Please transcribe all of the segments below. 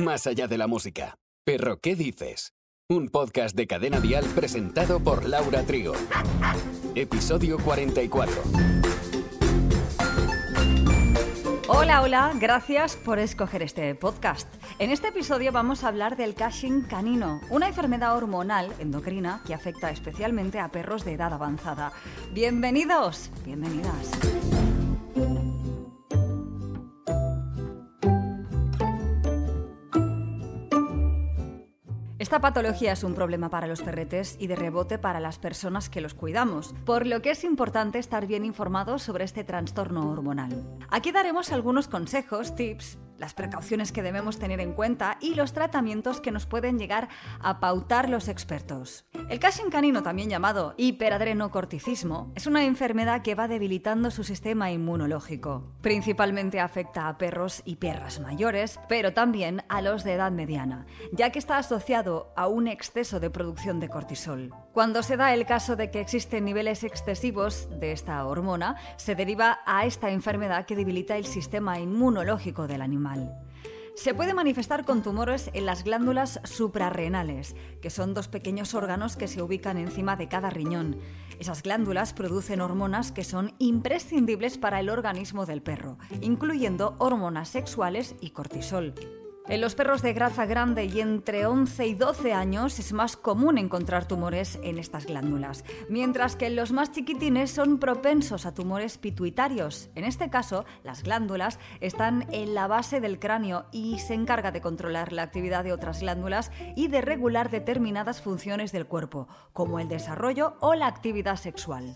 más allá de la música. Perro, ¿qué dices? Un podcast de Cadena Dial presentado por Laura Trigo. Episodio 44. Hola, hola, gracias por escoger este podcast. En este episodio vamos a hablar del Cushing canino, una enfermedad hormonal endocrina que afecta especialmente a perros de edad avanzada. Bienvenidos, bienvenidas. Esta patología es un problema para los perretes y de rebote para las personas que los cuidamos, por lo que es importante estar bien informados sobre este trastorno hormonal. Aquí daremos algunos consejos, tips, las precauciones que debemos tener en cuenta y los tratamientos que nos pueden llegar a pautar los expertos. El Cushing canino, también llamado hiperadrenocorticismo, es una enfermedad que va debilitando su sistema inmunológico. Principalmente afecta a perros y perras mayores, pero también a los de edad mediana, ya que está asociado a un exceso de producción de cortisol. Cuando se da el caso de que existen niveles excesivos de esta hormona, se deriva a esta enfermedad que debilita el sistema inmunológico del animal. Se puede manifestar con tumores en las glándulas suprarrenales, que son dos pequeños órganos que se ubican encima de cada riñón. Esas glándulas producen hormonas que son imprescindibles para el organismo del perro, incluyendo hormonas sexuales y cortisol. En los perros de grasa grande y entre 11 y 12 años es más común encontrar tumores en estas glándulas, mientras que en los más chiquitines son propensos a tumores pituitarios. En este caso, las glándulas están en la base del cráneo y se encarga de controlar la actividad de otras glándulas y de regular determinadas funciones del cuerpo, como el desarrollo o la actividad sexual.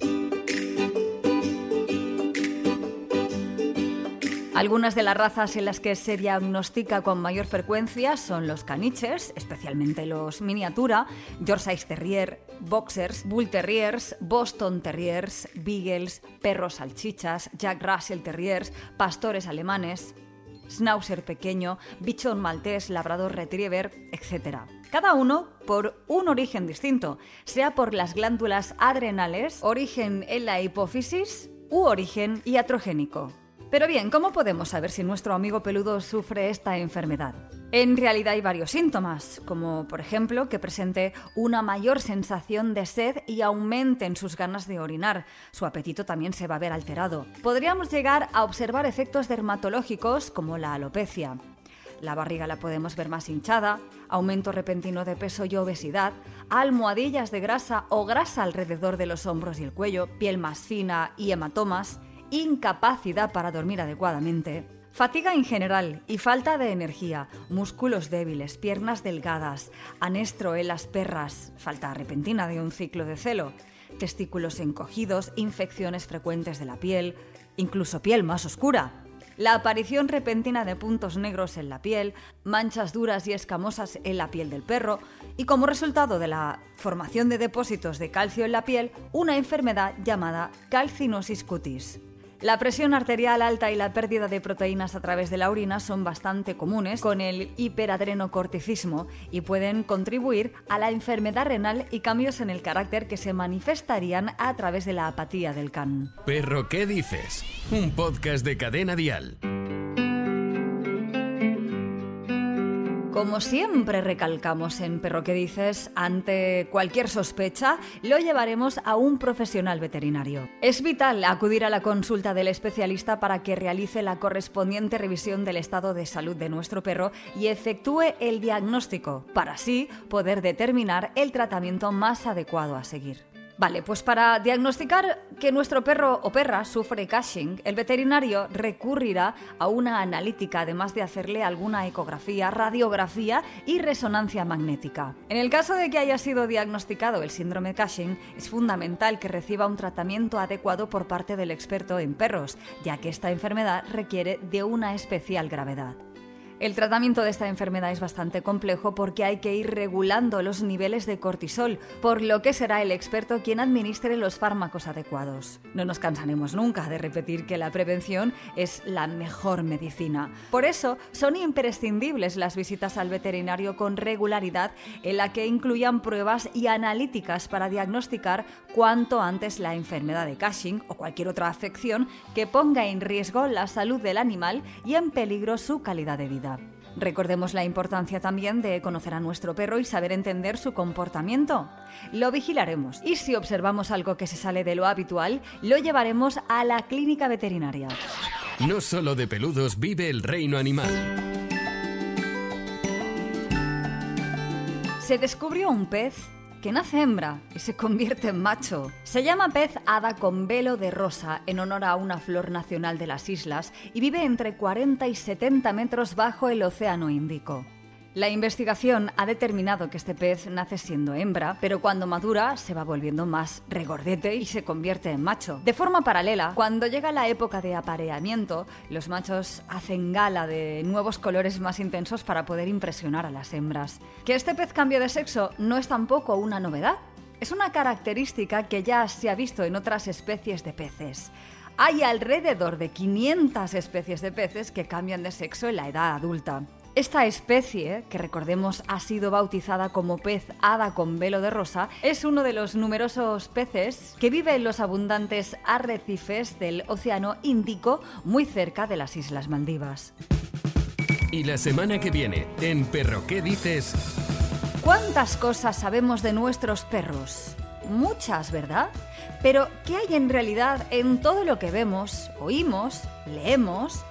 Algunas de las razas en las que se diagnostica con mayor frecuencia son los caniches, especialmente los miniatura, Yorkshire Terrier, Boxers, Bull Terriers, Boston Terriers, Beagles, perros salchichas, Jack Russell Terriers, pastores alemanes, Schnauzer pequeño, Bichon maltés, Labrador Retriever, etc. Cada uno por un origen distinto, sea por las glándulas adrenales, origen en la hipófisis u origen iatrogénico. Pero bien, ¿cómo podemos saber si nuestro amigo peludo sufre esta enfermedad? En realidad hay varios síntomas, como por ejemplo que presente una mayor sensación de sed y aumenten sus ganas de orinar. Su apetito también se va a ver alterado. Podríamos llegar a observar efectos dermatológicos como la alopecia. La barriga la podemos ver más hinchada, aumento repentino de peso y obesidad, almohadillas de grasa o grasa alrededor de los hombros y el cuello, piel más fina y hematomas, incapacidad para dormir adecuadamente, fatiga en general y falta de energía, músculos débiles, piernas delgadas, anestro en las perras, falta repentina de un ciclo de celo, testículos encogidos, infecciones frecuentes de la piel, incluso piel más oscura. La aparición repentina de puntos negros en la piel, manchas duras y escamosas en la piel del perro y como resultado de la formación de depósitos de calcio en la piel, una enfermedad llamada calcinosis cutis. La presión arterial alta y la pérdida de proteínas a través de la orina son bastante comunes con el hiperadrenocorticismo y pueden contribuir a la enfermedad renal y cambios en el carácter que se manifestarían a través de la apatía del can. Perro, ¿qué dices? Un podcast de cadena dial. Como siempre recalcamos en Perro que dices, ante cualquier sospecha, lo llevaremos a un profesional veterinario. Es vital acudir a la consulta del especialista para que realice la correspondiente revisión del estado de salud de nuestro perro y efectúe el diagnóstico, para así poder determinar el tratamiento más adecuado a seguir. Vale, pues para diagnosticar que nuestro perro o perra sufre Cushing, el veterinario recurrirá a una analítica, además de hacerle alguna ecografía, radiografía y resonancia magnética. En el caso de que haya sido diagnosticado el síndrome Cushing, es fundamental que reciba un tratamiento adecuado por parte del experto en perros, ya que esta enfermedad requiere de una especial gravedad. El tratamiento de esta enfermedad es bastante complejo porque hay que ir regulando los niveles de cortisol, por lo que será el experto quien administre los fármacos adecuados. No nos cansaremos nunca de repetir que la prevención es la mejor medicina. Por eso son imprescindibles las visitas al veterinario con regularidad en la que incluyan pruebas y analíticas para diagnosticar cuanto antes la enfermedad de Cushing o cualquier otra afección que ponga en riesgo la salud del animal y en peligro su calidad de vida. Recordemos la importancia también de conocer a nuestro perro y saber entender su comportamiento. Lo vigilaremos y si observamos algo que se sale de lo habitual, lo llevaremos a la clínica veterinaria. No solo de peludos vive el reino animal. Se descubrió un pez que nace hembra y se convierte en macho. Se llama pez hada con velo de rosa en honor a una flor nacional de las islas y vive entre 40 y 70 metros bajo el Océano Índico. La investigación ha determinado que este pez nace siendo hembra, pero cuando madura se va volviendo más regordete y se convierte en macho. De forma paralela, cuando llega la época de apareamiento, los machos hacen gala de nuevos colores más intensos para poder impresionar a las hembras. Que este pez cambie de sexo no es tampoco una novedad. Es una característica que ya se ha visto en otras especies de peces. Hay alrededor de 500 especies de peces que cambian de sexo en la edad adulta. Esta especie, que recordemos ha sido bautizada como pez hada con velo de rosa, es uno de los numerosos peces que vive en los abundantes arrecifes del Océano Índico muy cerca de las Islas Maldivas. Y la semana que viene, en Perro ¿Qué dices? ¿Cuántas cosas sabemos de nuestros perros? Muchas, ¿verdad? Pero, ¿qué hay en realidad en todo lo que vemos, oímos, leemos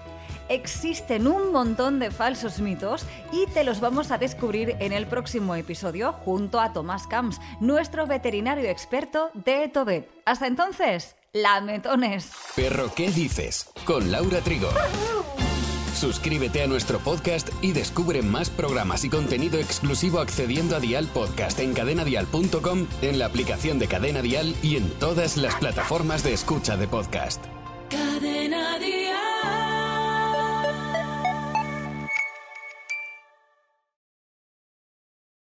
existen un montón de falsos mitos y te los vamos a descubrir en el próximo episodio junto a Tomás Camps, nuestro veterinario experto de Tobet. Hasta entonces, lametones. Perro, ¿qué dices? Con Laura Trigo. Suscríbete a nuestro podcast y descubre más programas y contenido exclusivo accediendo a Dial Podcast en cadenadial.com, en la aplicación de Cadena Dial y en todas las plataformas de escucha de podcast. Cadena Dial.